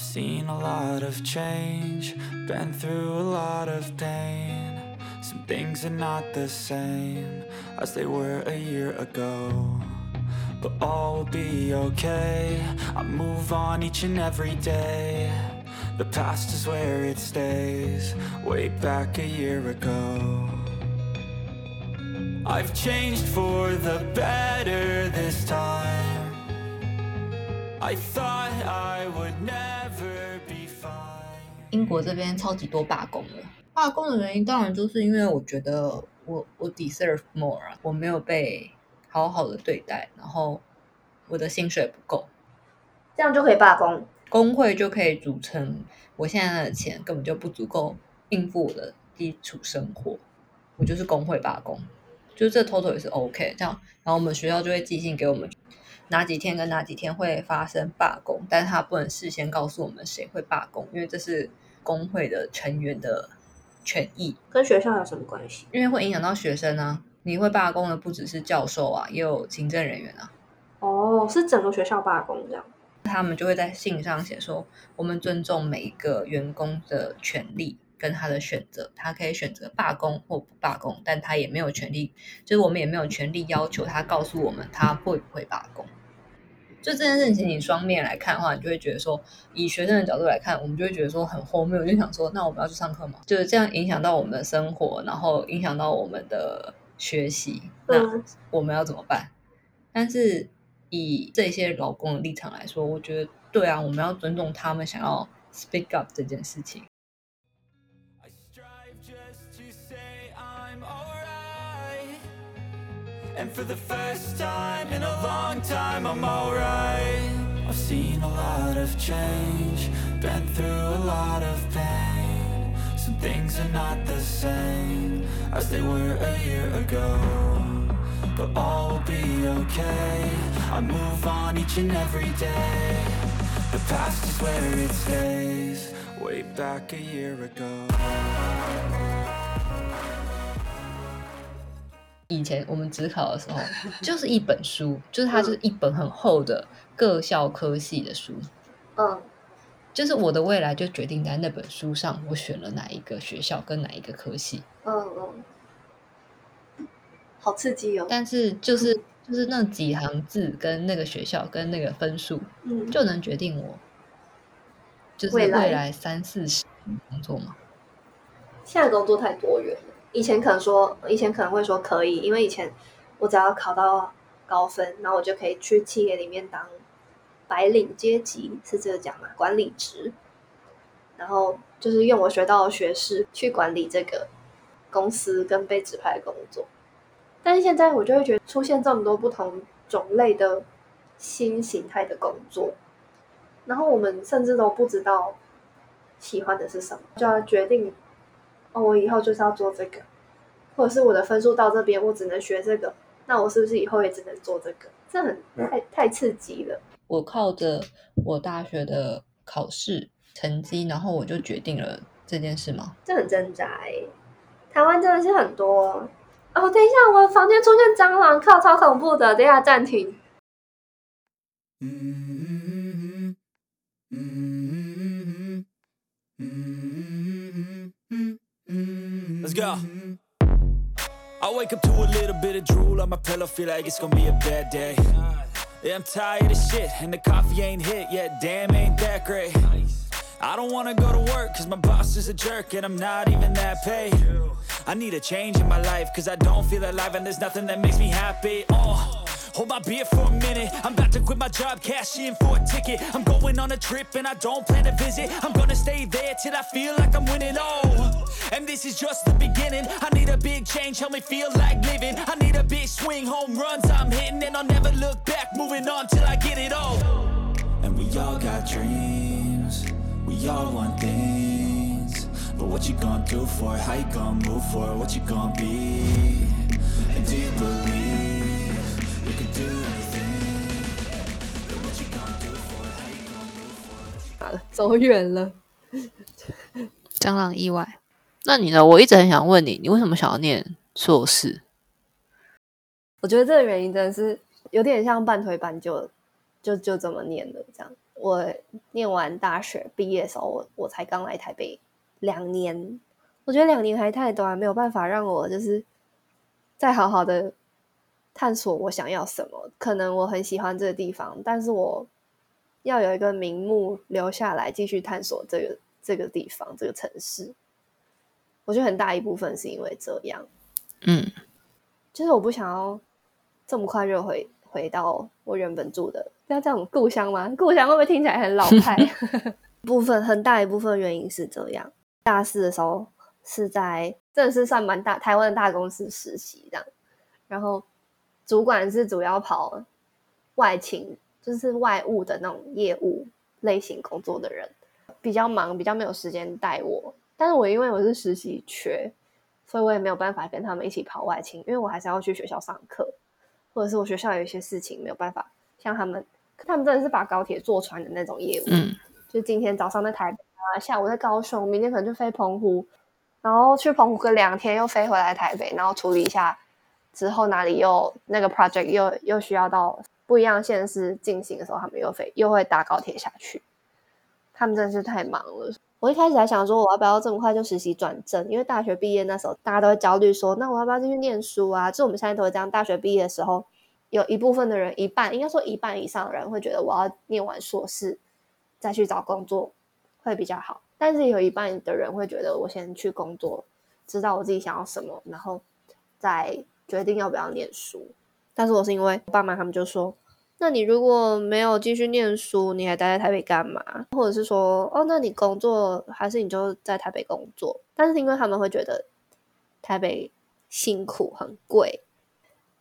Seen a lot of change, been through a lot of pain. Some things are not the same as they were a year ago. But all will be okay. I move on each and every day. The past is where it stays, way back a year ago. I've changed for the better this time. I thought I would never. 英国这边超级多罢工了。罢工的原因当然就是因为我觉得我我 deserve more 啊，我没有被好好的对待，然后我的薪水不够，这样就可以罢工。工会就可以组成我现在的钱根本就不足够应付我的基础生活，我就是工会罢工，就是这 total 也是 OK 这样，然后我们学校就会寄信给我们哪几天跟哪几天会发生罢工，但是他不能事先告诉我们谁会罢工，因为这是工会的成员的权益，跟学校有什么关系？因为会影响到学生啊。你会罢工的不只是教授啊，也有行政人员啊。哦，是整个学校罢工这样。他们就会在信上写说，我们尊重每一个员工的权利跟他的选择，他可以选择罢工或不罢工，但他也没有权利，就是我们也没有权利要求他告诉我们他会不会罢工。就这件事情，你双面来看的话，你就会觉得说，以学生的角度来看，我们就会觉得说很荒谬，就想说，那我们要去上课吗？就是这样影响到我们的生活，然后影响到我们的学习，那我们要怎么办？但是以这些老公的立场来说，我觉得对啊，我们要尊重他们想要 speak up 这件事情。And for the first time in a long time, I'm alright. I've seen a lot of change, been through a lot of pain. Some things are not the same as they were a year ago. But all will be okay. I move on each and every day. The past is where it stays, way back a year ago. 以前我们职考的时候，就是一本书，就是它就是一本很厚的各校科系的书，嗯，就是我的未来就决定在那本书上，我选了哪一个学校跟哪一个科系。嗯嗯，好刺激哦。但是就是就是那几行字跟那个学校跟那个分数，嗯，就能决定我就是未来三四十工作吗。现在工作太多元了。以前可能说，以前可能会说可以，因为以前我只要考到高分，然后我就可以去企业里面当白领阶级，是这个讲吗？管理职，然后就是用我学到的学识去管理这个公司跟被指派的工作。但是现在我就会觉得出现这么多不同种类的新形态的工作，然后我们甚至都不知道喜欢的是什么，就要决定哦，我以后就是要做这个，或者是我的分数到这边，我只能学这个，那我是不是以后也只能做这个？这很太太刺激了。我靠着我大学的考试成绩，然后我就决定了这件事吗？这很挣扎哎、台湾真的是很多哦。等一下，我的房间出现蟑螂，靠，超恐怖的！等一下暂停。Mm-hmm. Mm-hmm. I wake up to a little bit of drool on my pillow, feel like it's gonna be a bad day. Yeah, I'm tired of shit, and the coffee ain't hit yet. Damn, ain't that great. I don't wanna go to work, cause my boss is a jerk, and I'm not even that paid. I need a change in my life, cause I don't feel alive, and there's nothing that makes me happy. Oh. Hold my beer for a minute. I'm about to quit my job, cash in for a ticket. I'm going on a trip and I don't plan to visit. I'm gonna stay there till I feel like I'm winning. Oh, and this is just the beginning. I need a big change, help me feel like living. I need a big swing, home runs I'm hitting, and I'll never look back. Moving on till I get it all. And we all got dreams, we all want things. But what you gonna do for it? How you gonna move for it? What you gonna be? And do you believe you can do anything? But what you gonna do for it? How you gonna move for it? 好了，走远了。蟑螂意外。 那你呢？我一直很想问你，你为什么想要念硕士？我觉得这个原因真的是有点像半推半就，就就这么念的这样。我念完大学毕业的时候，我我才刚来台北两年，我觉得两年还太短，没有办法让我就是再好好的探索我想要什么。可能我很喜欢这个地方，但是我要有一个名目留下来继续探索这个这个地方这个城市。我觉得很大一部分是因为这样，嗯，就是我不想要这么快就回回到我原本住的，要这种故乡吗？故乡会不会听起来很老派？部分很大一部分原因是这样。大四的时候是在真的是算蛮大台湾的大公司实习这样，然后主管是主要跑外勤，就是外务的那种业务类型工作的人，比较忙，比较没有时间带我。但是我因为我是实习缺，所以我也没有办法跟他们一起跑外勤，因为我还是要去学校上课，或者是我学校有一些事情没有办法像他们，他们真的是把高铁坐穿的那种业务，嗯，就今天早上在台北啊，下午在高雄，明天可能就飞澎湖，然后去澎湖个两天，又飞回来台北，然后处理一下之后哪里又那个 project 又又需要到不一样的县市进行的时候，他们又飞又会搭高铁下去，他们真的是太忙了。我一开始还想说，我要不要这么快就实习转正？因为大学毕业那时候，大家都会焦虑说，那我要不要继续念书啊？就我们现在都会这样，大学毕业的时候，有一部分的人，一半应该说一半以上的人会觉得，我要念完硕士再去找工作会比较好。但是有一半的人会觉得，我先去工作，知道我自己想要什么，然后再决定要不要念书。但是我是因为我爸妈他们就说。那你如果没有继续念书，你还待在台北干嘛？或者是说，哦，那你工作还是你就在台北工作？但是因为他们会觉得台北辛苦很贵，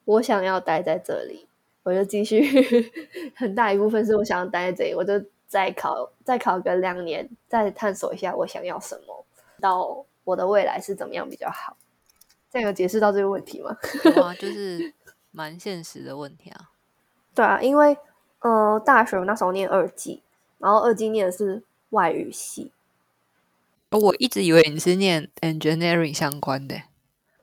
我想要待在这里，我就继续。很大一部分是我想要待在这里，我就再考，再考个两年，再探索一下我想要什么，到我的未来是怎么样比较好。这样有解释到这个问题吗？啊，就是蛮现实的问题啊。对啊，因为呃，大学那时候念二技，然后二技念的是外语系。我一直以为你是念 engineering 相关的，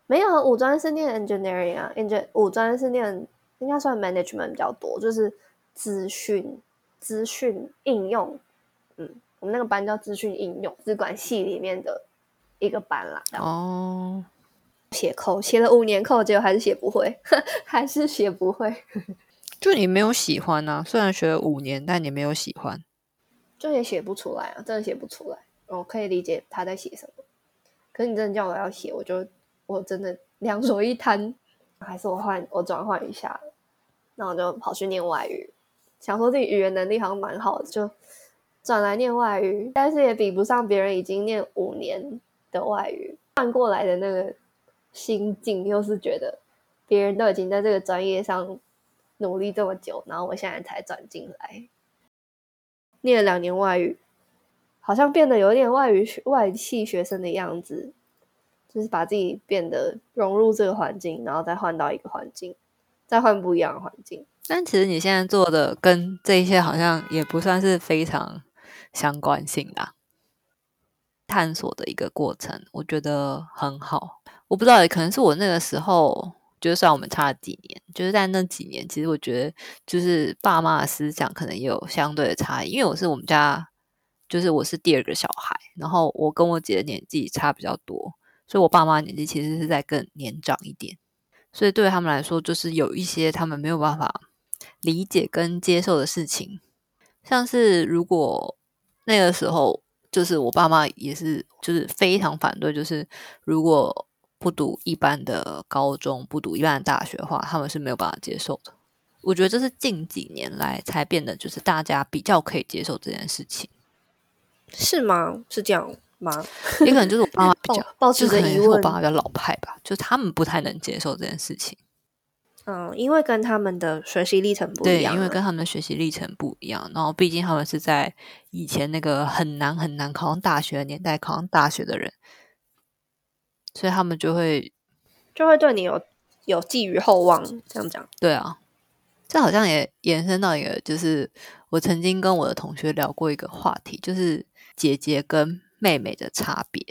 没有，五专是念 engineering 啊，eng 五专是念应该算 management 比较多，就是资讯资讯应用。嗯，我们那个班叫资讯应用，资管系里面的一个班啦。哦，写扣写了五年扣，结果还是写不会，还是写不会。就你没有喜欢啊？虽然学了五年，但你没有喜欢，就也写不出来啊，真的写不出来。我可以理解他在写什么，可是你真的叫我要写，我就我真的两手一摊，还是我换我转换一下，那我就跑去念外语，想说自己语言能力好像蛮好的，就转来念外语，但是也比不上别人已经念五年的外语，换过来的那个心境，又是觉得别人都已经在这个专业上。努力这么久，然后我现在才转进来，念了两年外语，好像变得有点外语外系学生的样子，就是把自己变得融入这个环境，然后再换到一个环境，再换不一样的环境。但其实你现在做的跟这些好像也不算是非常相关性的探索的一个过程，我觉得很好。我不知道，可能是我那个时候。就算我们差了几年，就是在那几年，其实我觉得就是爸妈的思想可能也有相对的差异。因为我是我们家，就是我是第二个小孩，然后我跟我姐的年纪差比较多，所以我爸妈年纪其实是在更年长一点，所以对他们来说，就是有一些他们没有办法理解跟接受的事情，像是如果那个时候，就是我爸妈也是就是非常反对，就是如果。不读一般的高中，不读一般的大学的话，他们是没有办法接受的。我觉得这是近几年来才变得，就是大家比较可以接受这件事情，是吗？是这样吗？也可能就是我爸妈比较 抱持着疑问，我爸妈比较老派吧，就他们不太能接受这件事情。嗯，因为跟他们的学习历程不一样，因为跟他们的学习历程不一样。然后，毕竟他们是在以前那个很难很难考上大学的年代考上大学的人。所以他们就会就会对你有有寄予厚望，这样讲。对啊，这好像也延伸到一个，就是我曾经跟我的同学聊过一个话题，就是姐姐跟妹妹的差别。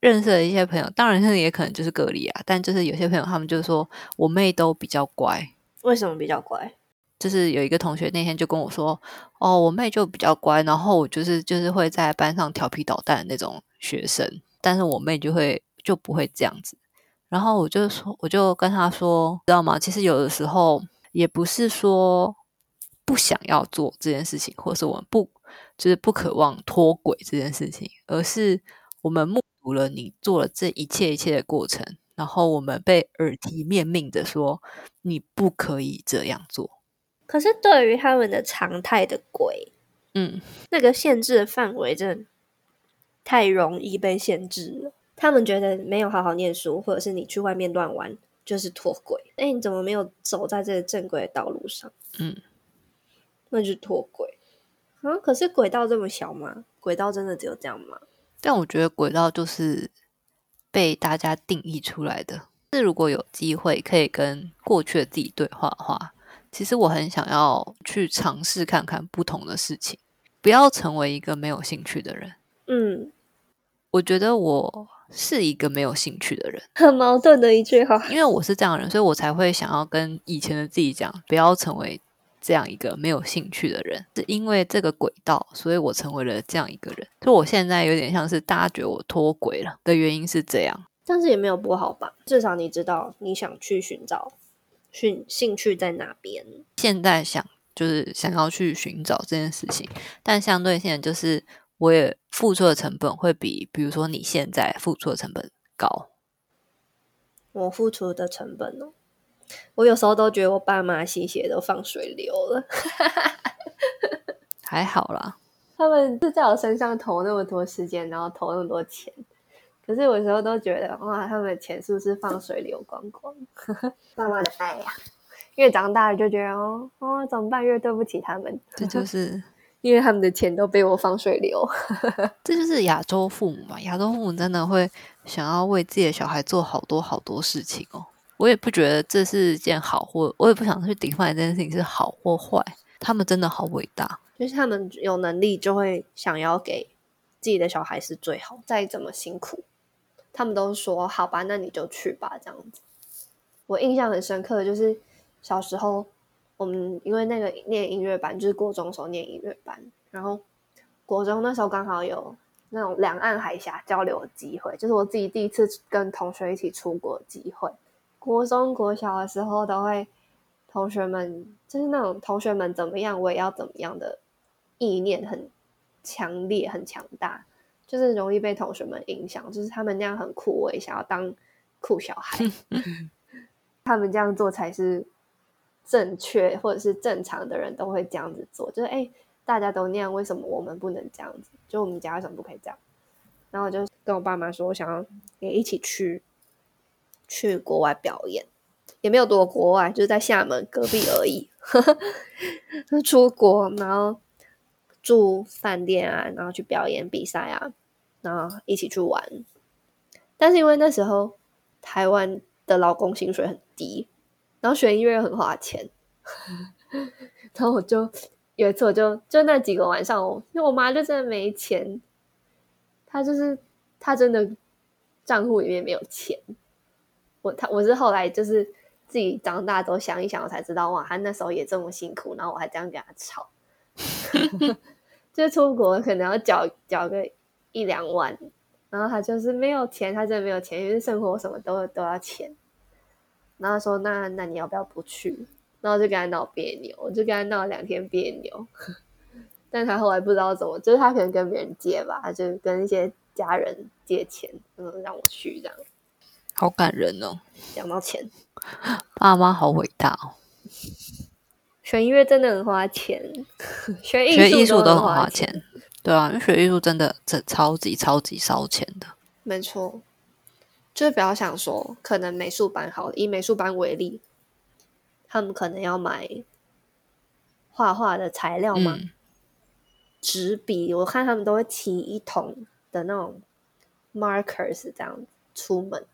认识的一些朋友，当然现在也可能就是个例啊，但就是有些朋友他们就说我妹都比较乖。为什么比较乖？就是有一个同学那天就跟我说，哦，我妹就比较乖，然后我就是就是会在班上调皮捣蛋的那种学生，但是我妹就会就不会这样子。然后我就说，我就跟他说，知道吗？其实有的时候也不是说不想要做这件事情，或是我们不就是不渴望脱轨这件事情，而是我们目睹了你做了这一切一切的过程，然后我们被耳提面命的说你不可以这样做。可是对于他们的常态的鬼，嗯，那个限制的范围真的太容易被限制了。他们觉得没有好好念书，或者是你去外面乱玩，就是脱轨。哎，你怎么没有走在这个正规的道路上？嗯，那就是脱轨啊！可是轨道这么小吗？轨道真的只有这样吗？但我觉得轨道就是被大家定义出来的。是如果有机会可以跟过去的自己对话的话，其实我很想要去尝试看看不同的事情，不要成为一个没有兴趣的人。嗯，我觉得我是一个没有兴趣的人，很矛盾的一句话。因为我是这样的人，所以我才会想要跟以前的自己讲，不要成为这样一个没有兴趣的人。是因为这个轨道，所以我成为了这样一个人。就我现在有点像是大家觉得我脱轨了的原因是这样，但是也没有不好吧？至少你知道你想去寻找兴兴趣在哪边。现在想就是想要去寻找这件事情，但相对现在就是我也付出的成本会比，比如说你现在付出的成本高。我付出的成本哦，我有时候都觉得我爸妈心血都放水流了。还好啦，他们是在我身上投那么多时间，然后投那么多钱，可是我有时候都觉得哇，他们的钱是不是放水流光光？爸妈的爱呀、越长大就觉得哦哦，怎么办？越对不起他们，这就是因为他们的钱都被我放水流。这就是亚洲父母嘛，亚洲父母真的会想要为自己的小孩做好多好多事情哦。我也不觉得这是件好或，我也不想去顶犯这件事情是好或坏。他们真的好伟大，就是他们有能力就会想要给自己的小孩是最好，再怎么辛苦，他们都说好吧，那你就去吧，这样子。我印象很深刻的就是小时候，我们因为那个念音乐班，就是国中的时候念音乐班，然后国中那时候刚好有那种两岸海峡交流的机会，就是我自己第一次跟同学一起出国的机会。国中、国小的时候都会，同学们就是那种同学们怎么样，我也要怎么样的意念很强烈、很强大，就是容易被同学们影响。就是他们那样很酷，我也想要当酷小孩。他们这样做才是正确或者是正常的人都会这样子做。就是哎、大家都那样，为什么我们不能这样子？就我们家为什么不可以这样？然后我就跟我爸妈说，我想要也一起去去国外表演，也没有多国外，就是在厦门隔壁而已。呵出国，然后住饭店啊，然后去表演比赛啊，然后一起去玩。但是因为那时候台湾的劳工薪水很低，然后学音乐又很花钱，然后我就有一次我就就那几个晚上我，因为我妈就真的没钱，她就是她真的账户里面没有钱。我她我是后来就是自己长大之后想一想，我才知道哇，她那时候也这么辛苦，然后我还这样跟她吵，就是出国可能要缴缴个一两万，然后她就是没有钱，她真的没有钱，因为生活什么都都要钱。然后她说那那你要不要不去？然后就跟他闹别扭，我就跟他闹了两天别扭。但他后来不知道怎么，就是他可能跟别人借吧，她就跟一些家人借钱，嗯，让我去这样。好感人哦！讲到钱，爸妈好伟大哦，学音乐真的很花钱，学艺学艺术都很花钱。钱，对啊，因为学艺术真的这超级超级烧钱的。没错，就是不要想说，可能美术班好了，以美术班为例，他们可能要买画画的材料嘛，嗯，纸笔，我看他们都会提一桶的那种 markers 这样子出门。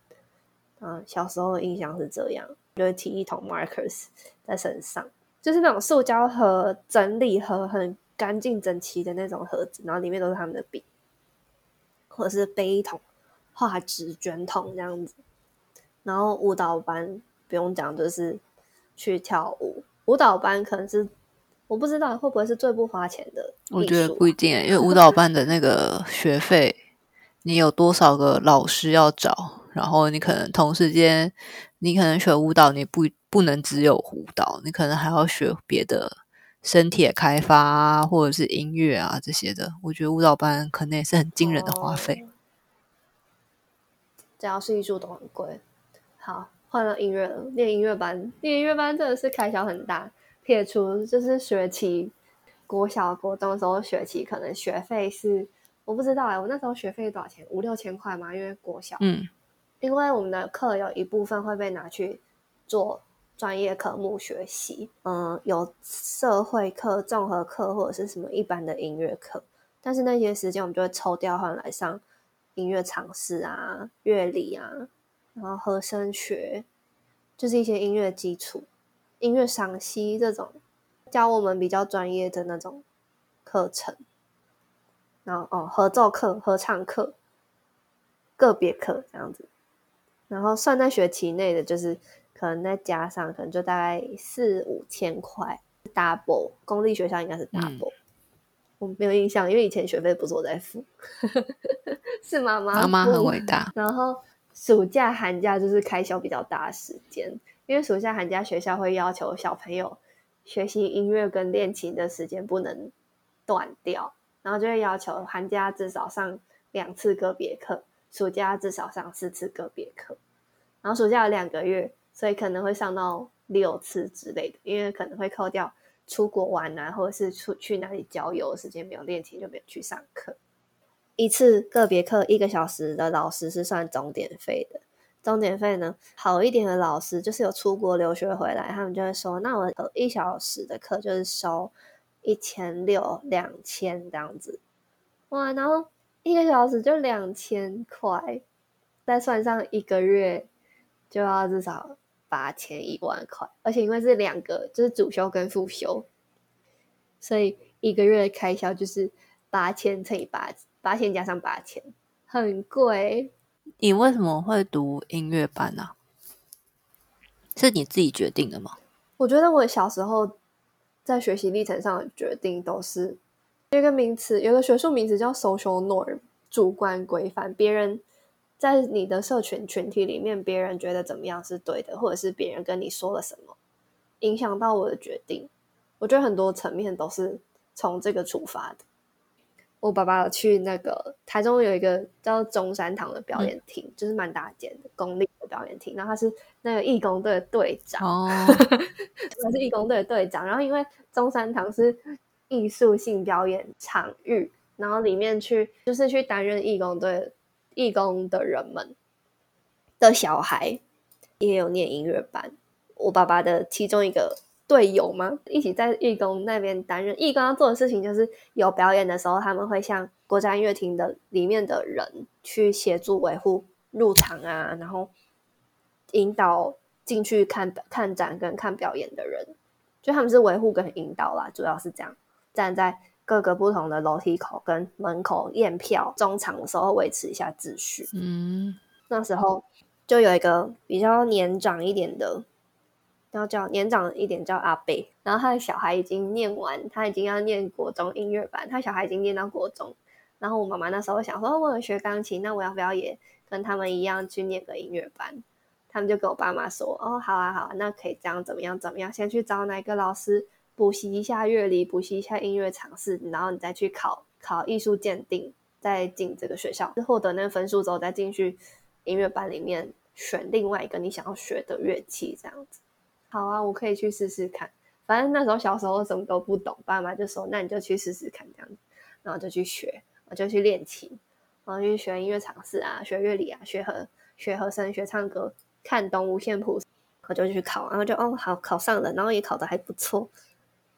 啊，小时候的印象是这样，就会提一桶 markers 在身上，就是那种塑胶盒、整理盒，很干净整齐的那种盒子，然后里面都是他们的笔，或者是背一桶画纸卷筒这样子。然后舞蹈班不用讲，就是去跳舞，舞蹈班可能是我不知道会不会是最不花钱的啊。我觉得不一定欸，因为舞蹈班的那个学费，你有多少个老师要找，然后你可能同时间，你可能学舞蹈，你不不能只有舞蹈，你可能还要学别的身体的开发啊，或者是音乐啊这些的。我觉得舞蹈班可能也是很惊人的花费。哦只要是艺术都很贵。好，换了音乐了，练音乐班，练音乐班真的是开销很大。撇除就是学期，国小、国中的时候学期可能学费是我不知道哎、我那时候学费多少钱？五六千块嘛，因为国小。嗯因为我们的课有一部分会被拿去做专业科目学习，嗯，有社会课、综合课或者是什么一般的音乐课，但是那些时间我们就会抽调换来上音乐常识啊、乐理啊，然后和声学，就是一些音乐基础、音乐赏析这种，教我们比较专业的那种课程。然后哦，合奏课、合唱课、个别课这样子。然后算在学期内的，就是可能再加上，可能就大概四五千块，double。公立学校应该是 double，、我没有印象，因为以前学费不是我在付，是妈妈妈妈很付伟大。然后暑假、寒假就是开销比较大的时间，因为暑假、寒假学校会要求小朋友学习音乐跟练琴的时间不能断掉，然后就会要求寒假至少上两次个别课，暑假至少上四次个别课。然后暑假有两个月，所以可能会上到六次之类的，因为可能会扣掉出国玩啊，或者是出去哪里郊游时间没有练琴就没有去上课。一次个别课一个小时的老师是算钟点费的。钟点费呢，好一点的老师就是有出国留学回来，他们就会说，那我一小时的课就是收一千六、两千这样子，哇，然后一个小时就两千块，再算上一个月就要至少八千一万块，而且因为是两个，就是主修跟副修，所以一个月的开销就是八千乘以八，八千加上八千，很贵。你为什么会读音乐班呢、是你自己决定的吗？我觉得我小时候在学习历程上的决定都是有一个名词，有一个学术名词叫 social norm，主观规范。别人在你的社群群体里面，别人觉得怎么样是对的，或者是别人跟你说了什么，影响到我的决定。我觉得很多层面都是从这个出发的。我爸爸去那个台中有一个叫中山堂的表演厅，就是蛮大间的公立的表演厅，然后他是那个义工队的队长，哦，他是义工队的队长。然后因为中山堂是艺术性表演场域，然后里面去就是去担任义工队义工的人们的小孩也有念音乐班。我爸爸的其中一个队友嘛，一起在义工那边担任。义工要做的事情就是有表演的时候，他们会向国家音乐厅的里面的人去协助维护入场啊，然后引导进去看看展跟看表演的人，就他们是维护跟引导啦，主要是这样，站在各个不同的楼梯口跟门口验票，中场的时候维持一下秩序。嗯，那时候就有一个比较年长一点的，要叫年长一点叫阿贝，然后他的小孩已经念完，他已经要念国中音乐班，他小孩已经念到国中。然后我妈妈那时候想说，哦我有学钢琴，那我要不要也跟他们一样去念个音乐班？他们就跟我爸妈说，哦，好啊，好啊，那可以这样，怎么样，怎么样？先去找哪个老师补习一下乐理，补习一下音乐常识，然后你再去考考艺术鉴定，再进这个学校，获得那个分数之后，再进去音乐班里面选另外一个你想要学的乐器，这样子。好啊，我可以去试试看。反正那时候小时候什么都不懂，爸妈就说那你就去试试看这样子，然后就去学，我就去练琴，然后去学音乐常识啊，学乐理啊，学和学和声，学唱歌，看懂五线谱，我就去考，然后就哦好考上了，然后也考的还不错，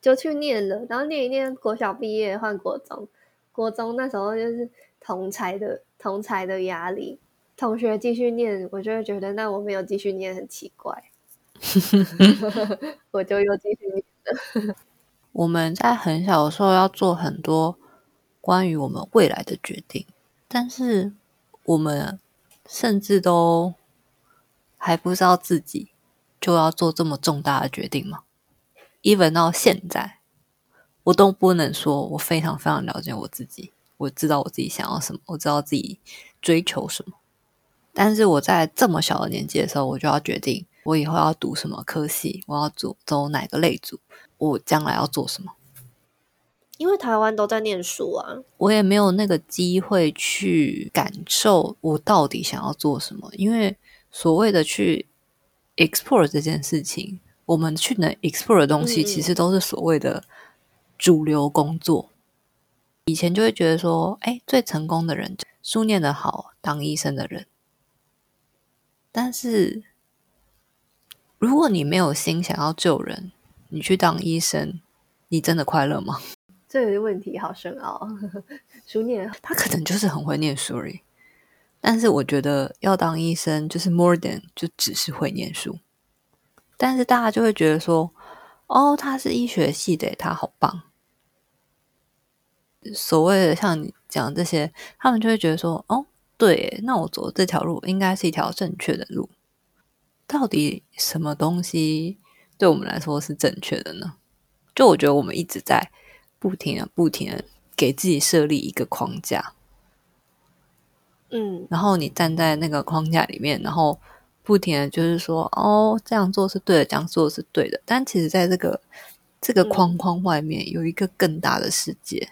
就去念了，然后念一念，国小毕业换国中，国中那时候就是同才的同才的压力，同学继续念，我就会觉得那我没有继续念很奇怪，我就又继续念了。我们在很小的时候要做很多关于我们未来的决定，但是我们甚至都还不知道自己就要做这么重大的决定吗？Even 到现在，我都不能说我非常非常了解我自己，我知道我自己想要什么，我知道自己追求什么。但是我在这么小的年纪的时候，我就要决定我以后要读什么科系，我要走走哪个类组，我将来要做什么。因为台湾都在念书啊，我也没有那个机会去感受我到底想要做什么。因为所谓的去 explore 这件事情，我们去能 explore 的东西，其实都是所谓的主流工作。以前就会觉得说，哎，最成功的人，书念得好，当医生的人。但是，如果你没有心想要救人，你去当医生，你真的快乐吗？这个问题好深奥。书念他可能就是很会念书而已。但是我觉得要当医生就是 more than 就只是会念书。但是大家就会觉得说，哦，他是医学系的，他好棒。所谓的像你讲这些，他们就会觉得说，哦，对，那我走的这条路应该是一条正确的路。到底什么东西对我们来说是正确的呢？就我觉得我们一直在不停的、不停的给自己设立一个框架，嗯，然后你站在那个框架里面，然后不停的就是说，哦，这样做是对的，这样做是对的。但其实，在这个这个框框外面，有一个更大的世界。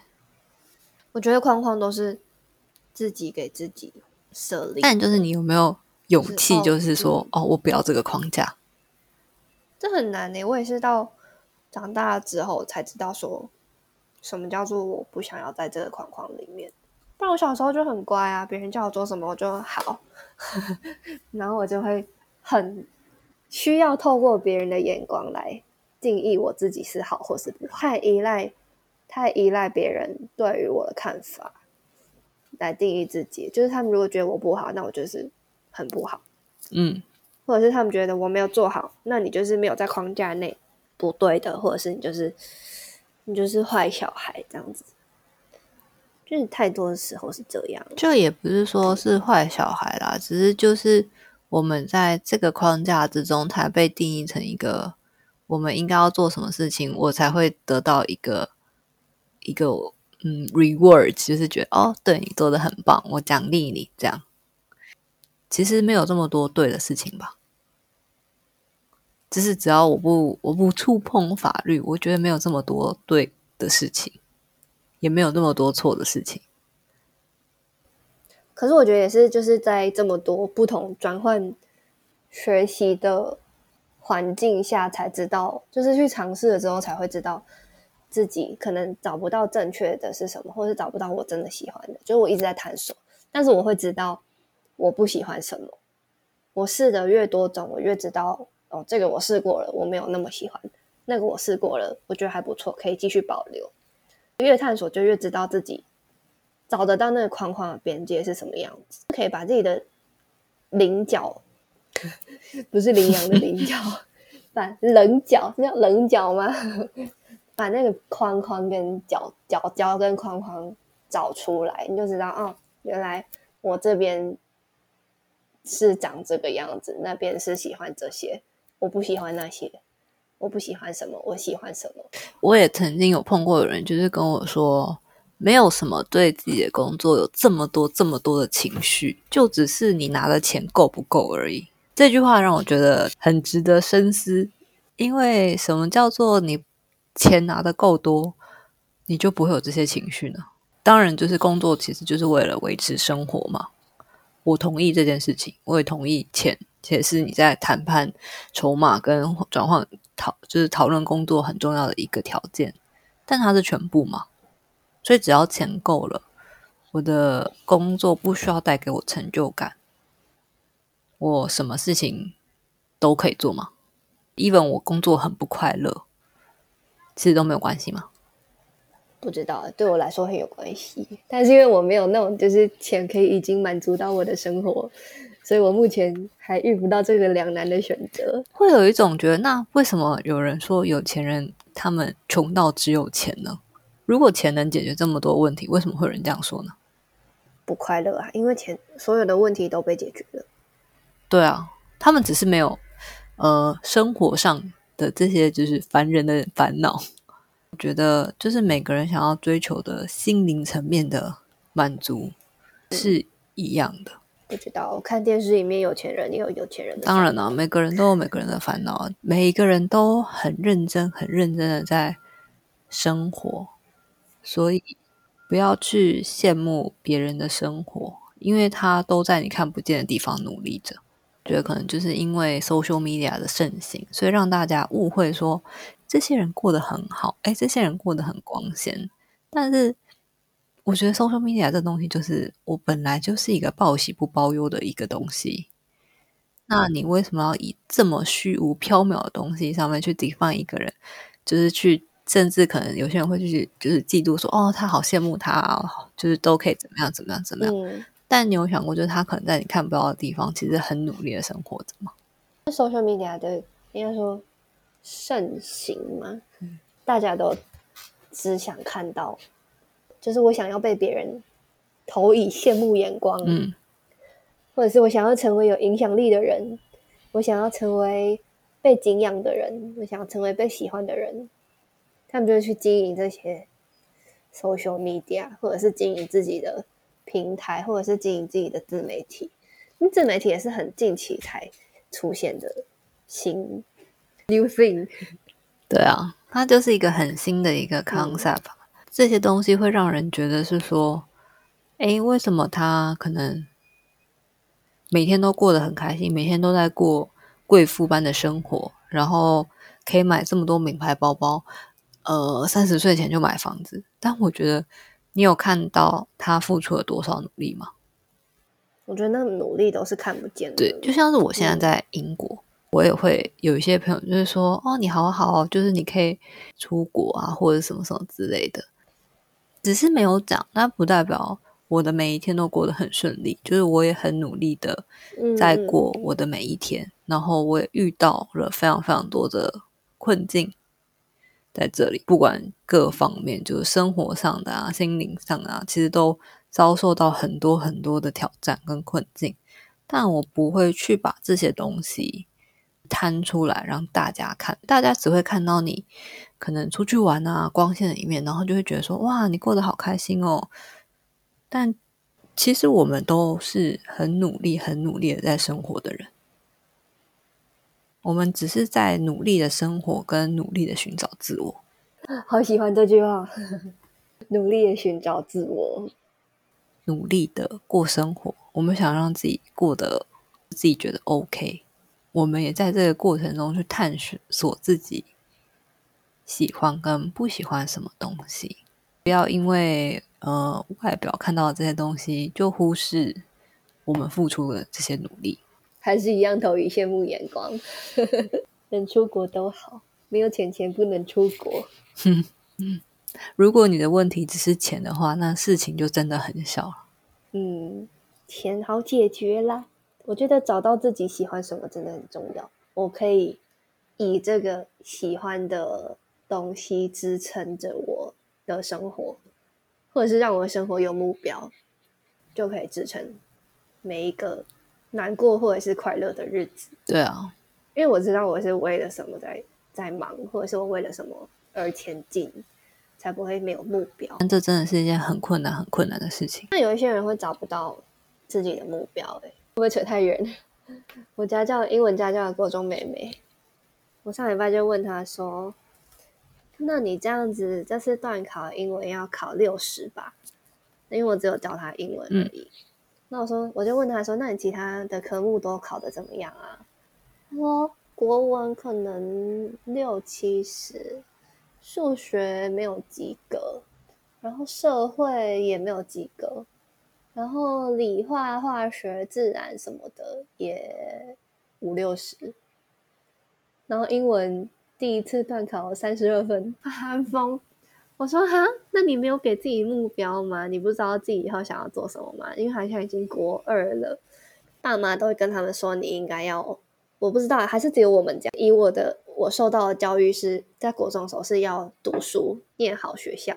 我觉得框框都是自己给自己设立，但就是你有没有勇气，哦就是说，哦，我不要这个框架。这很难呢、我也是到长大之后才知道说，什么叫做我不想要在这个框框里面。不然我小时候就很乖啊，别人叫我做什么我就好，然后我就会很需要透过别人的眼光来定义我自己是好或是不好，太依赖太依赖别人对于我的看法来定义自己。就是他们如果觉得我不好，那我就是很不好。嗯，或者是他们觉得我没有做好，那你就是没有在框架内不对的，或者是你就是你就是坏小孩这样子，就是太多的时候是这样。就也不是说是坏小孩啦，只是就是我们在这个框架之中，才被定义成一个我们应该要做什么事情，我才会得到一个一个嗯 reward，就是觉得哦，对你做的很棒，我奖励你这样。其实没有这么多对的事情吧，只是只要我不我不触碰法律，我觉得没有这么多对的事情，也没有那么多错的事情。可是我觉得也是，就是在这么多不同转换学习的环境下，才知道，就是去尝试了之后，才会知道自己可能找不到正确的是什么，或是找不到我真的喜欢的。就是我一直在探索，但是我会知道我不喜欢什么。我试的越多种，我越知道哦，这个我试过了，我没有那么喜欢；那个我试过了，我觉得还不错，可以继续保留。越探索，就越知道自己找得到那个框框的边界是什么样子，可以把自己的棱角，不是羚羊的棱角，把棱角，那叫棱角吗？把那个框框跟角角角跟框框找出来，你就知道哦，原来我这边是长这个样子，那边是喜欢这些，我不喜欢那些，我不喜欢什么，我喜欢什么。我也曾经有碰过有人，就是跟我说，没有什么对自己的工作有这么多这么多的情绪，就只是你拿的钱够不够而已。这句话让我觉得很值得深思，因为什么叫做你钱拿的够多，你就不会有这些情绪呢？当然，就是工作其实就是为了维持生活嘛。我同意这件事情，我也同意钱也是你在谈判筹码跟转换讨，就是讨论工作很重要的一个条件，但它是全部嘛，所以只要钱够了，我的工作不需要带给我成就感，我什么事情都可以做嘛，even 我工作很不快乐，其实都没有关系嘛。不知道，对我来说很有关系，但是因为我没有那种就是钱可以已经满足到我的生活，所以我目前还遇不到这个两难的选择。会有一种觉得，那为什么有人说有钱人他们穷到只有钱呢？如果钱能解决这么多问题，为什么会有人这样说呢？不快乐啊，因为钱所有的问题都被解决了。对啊，他们只是没有呃生活上的这些就是烦人的烦恼。我觉得就是每个人想要追求的心灵层面的满足是一样的。不知道，我看电视里面有钱人也有有钱人的，当然了，每个人都有每个人的烦恼，每一个人都很认真、很认真的在生活，所以不要去羡慕别人的生活，因为他都在你看不见的地方努力着。觉得可能就是因为 social media 的盛行，所以让大家误会说这些人过得很好，哎，这些人过得很光鲜。但是我觉得 social media 这东西就是我本来就是一个报喜不报忧的一个东西。那你为什么要以这么虚无缥缈的东西上面去 define 一个人？就是去，甚至可能有些人会去，就是嫉妒说，哦，他好羡慕他，就是都可以怎么样怎么样怎么样。嗯，但你有想过，就是他可能在你看不到的地方，其实很努力的生活着吗？social media 的应该说盛行嘛，嗯大家都只想看到，就是我想要被别人投以羡慕眼光，嗯，或者是我想要成为有影响力的人，我想要成为被敬仰的人，我想要成为被喜欢的人，他们就会去经营这些 social media，或者是经营自己的平台，或者是经营自己的自媒体。那自媒体也是很近期才出现的新 new thing。对啊，它就是一个很新的一个 concept，、这些东西会让人觉得是说，诶，为什么他可能每天都过得很开心，每天都在过贵妇般的生活，然后可以买这么多名牌包包，呃，三十岁前就买房子。但我觉得，你有看到他付出了多少努力吗？我觉得那努力都是看不见的。对，就像是我现在在英国，我也会有一些朋友就是说，哦，你好好哦，就是你可以出国啊，或者什么什么之类的，只是没有讲，那不代表我的每一天都过得很顺利，就是我也很努力的嗯在过我的每一天，然后我也遇到了非常非常多的困境。在这里，不管各方面，就是生活上的啊、心灵上啊，其实都遭受到很多很多的挑战跟困境。但我不会去把这些东西摊出来让大家看，大家只会看到你可能出去玩啊、光鲜的一面，然后就会觉得说：“哇，你过得好开心哦。”但其实我们都是很努力、很努力的在生活的人，我们只是在努力的生活，跟努力的寻找自我。好喜欢这句话，努力的寻找自我。努力的过生活，我们想让自己过得自己觉得 OK，我们也在这个过程中去探索自己喜欢跟不喜欢什么东西，不要因为呃外表看到的这些东西就忽视我们付出的这些努力。还是一样投以羡慕眼光，能出国都好，没有钱钱不能出国。如果你的问题只是钱的话，那事情就真的很小了。嗯，钱好解决啦。我觉得找到自己喜欢什么真的很重要。我可以以这个喜欢的东西支撑着我的生活，或者是让我的生活有目标，就可以支撑每一个难过或者是快乐的日子。对啊，因为我知道我是为了什么在在忙，或者是我为了什么而前进，才不会没有目标。但这真的是一件很困难、很困难的事情。那有一些人会找不到自己的目标、不会扯太远？我家教英文家教的国中妹妹，我上礼拜就问她说：“那你这样子这次段考英文要考六十吧？因为我只有教她英文而已。那我说，我就问她说：“那你其他的科目都考得怎么样啊？”她说：“国文可能六七十，数学没有及格，然后社会也没有及格，然后理化、化学、自然什么的也五六十，然后英文第一次段考三十二分，寒风。我说哈，那你没有给自己目标吗？你不知道自己以后想要做什么吗？因为好像已经国二了，爸妈都会跟他们说你应该要，我不知道还是只有我们家。以我的我受到的教育是在国中的时候是要读书，念好学校，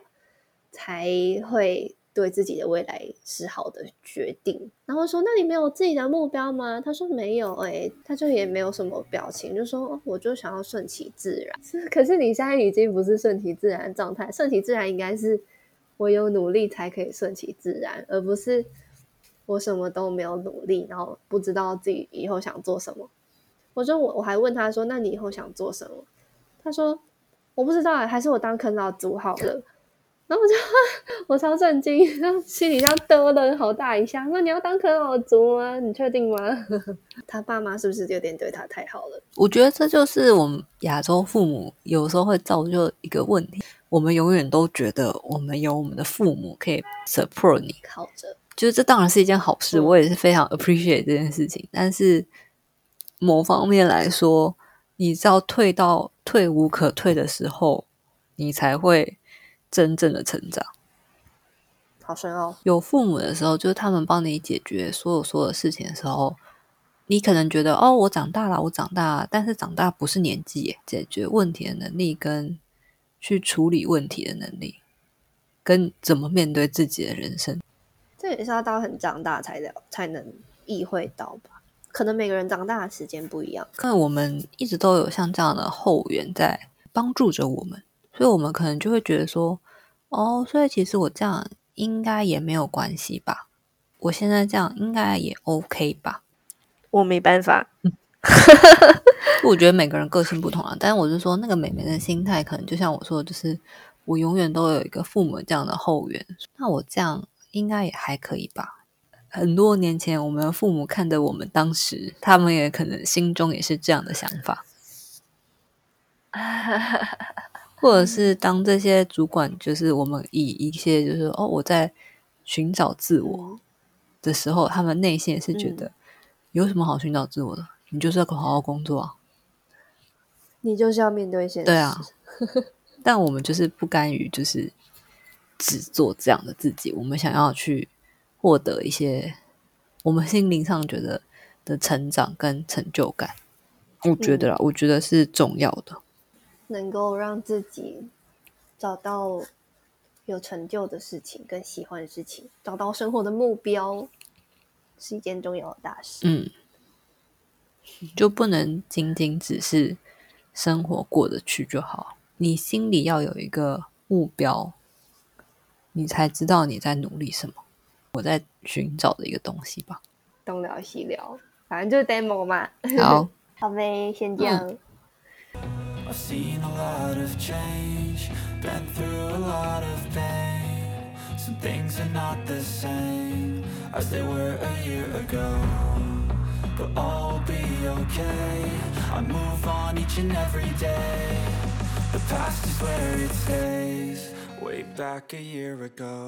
才会对自己的未来是好的决定。然后说：“那你没有自己的目标吗？”他说：“没有。”哎，他就也没有什么表情，就说：“我就想要顺其自然。”可是你现在已经不是顺其自然状态，顺其自然应该是我有努力才可以顺其自然，而不是我什么都没有努力，然后不知道自己以后想做什么。我说我我还问他说：“那你以后想做什么？”他说：“我不知道，还是我当啃老族好了。”然后我就 我超震惊，心里像嘚了好大一下。那你要当啃老族吗？你确定吗？他爸妈是不是有点对他太好了？我觉得这就是我们亚洲父母有时候会造就一个问题。我们永远都觉得我们有我们的父母可以 support 你，靠着，就是这当然是一件好事，我也是非常 appreciate 这件事情。但是某方面来说，你知道退到退无可退的时候，你才会。真正的成长，好深奥。有父母的时候，就是他们帮你解决所有所有事情的时候，你可能觉得哦，我长大了，我长大了。但是长大不是年纪，解决问题的能力跟去处理问题的能力，跟怎么面对自己的人生，这也是要到很长大才了才能意会到吧？可能每个人长大的时间不一样。那我们一直都有像这样的后援在帮助着我们。所以我们可能就会觉得说，哦，所以其实我这样应该也没有关系吧？我现在这样应该也 OK 吧？我没办法，我觉得每个人个性不同啊。但是我是说，那个美眉的心态可能就像我说的，就是我永远都有一个父母这样的后援，那我这样应该也还可以吧？很多年前，我们的父母看着我们当时，他们也可能心中也是这样的想法。或者是当这些主管，就是我们以一些就是哦，我在寻找自我的时候，他们内心也是觉得有什么好寻找自我的？你就是要好好工作啊，你就是要面对现实。对啊，但我们就是不甘于就是只做这样的自己，我们想要去获得一些我们心灵上觉得的成长跟成就感。我觉得，我觉得是重要的。能够让自己找到有成就的事情，跟喜欢的事情，找到生活的目标，是一件重要的大事。嗯，就不能仅仅只是生活过得去就好，你心里要有一个目标，你才知道你在努力什么。我在寻找的一个东西吧。东聊西聊，反正就是 demo 嘛。好，好呗，先这样。I've seen a lot of change, been through a lot of pain. Some things are not the same as they were a year ago But all will be okay, I move on each and every day. The past is where it stays, way back a year ago